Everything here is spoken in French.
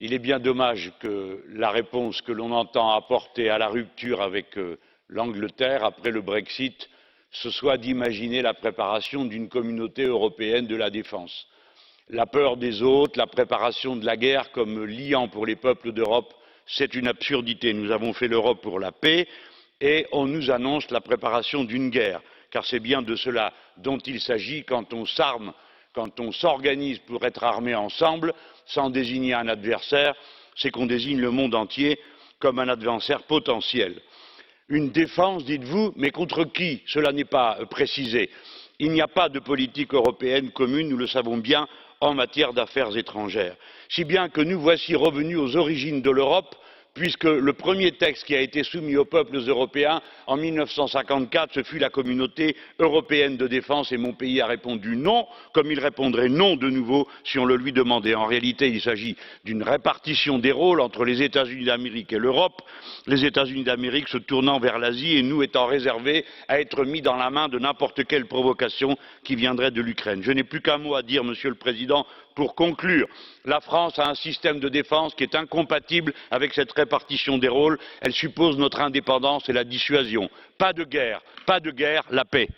il est bien dommage que la réponse que l'on entend apporter à la rupture avec euh, l'angleterre après le brexit ce soit d'imaginer la préparation d'une communauté européenne de la défense. la peur des autres la préparation de la guerre comme liant pour les peuples d'europe c'est une absurdité. nous avons fait l'europe pour la paix et on nous annonce la préparation d'une guerre car c'est bien de cela dont il s'agit quand on s'arme quand on s'organise pour être armés ensemble sans désigner un adversaire c'est qu'on désigne le monde entier comme un adversaire potentiel. une défense dites vous mais contre qui? cela n'est pas euh, précisé. il n'y a pas de politique européenne commune nous le savons bien en matière d'affaires étrangères si bien que nous voici revenus aux origines de l'europe puisque le premier texte qui a été soumis aux peuples européens en mille neuf cent cinquante quatre ce fut la communauté européenne de défense et mon pays a répondu non comme il répondrait non de nouveau si on le lui demandait. en réalité il s'agit d'une répartition des rôles entre les états unis d'amérique et l'europe les états unis d'amérique se tournant vers l'asie et nous étant réservés à être mis dans la main de n'importe quelle provocation qui viendrait de l'ukraine. je n'ai plus qu'un mot à dire monsieur le président pour conclure la france a un système de défense qui est incompatible avec cette répartition des rôles elle suppose notre indépendance et la dissuasion. pas de guerre pas de guerre la paix!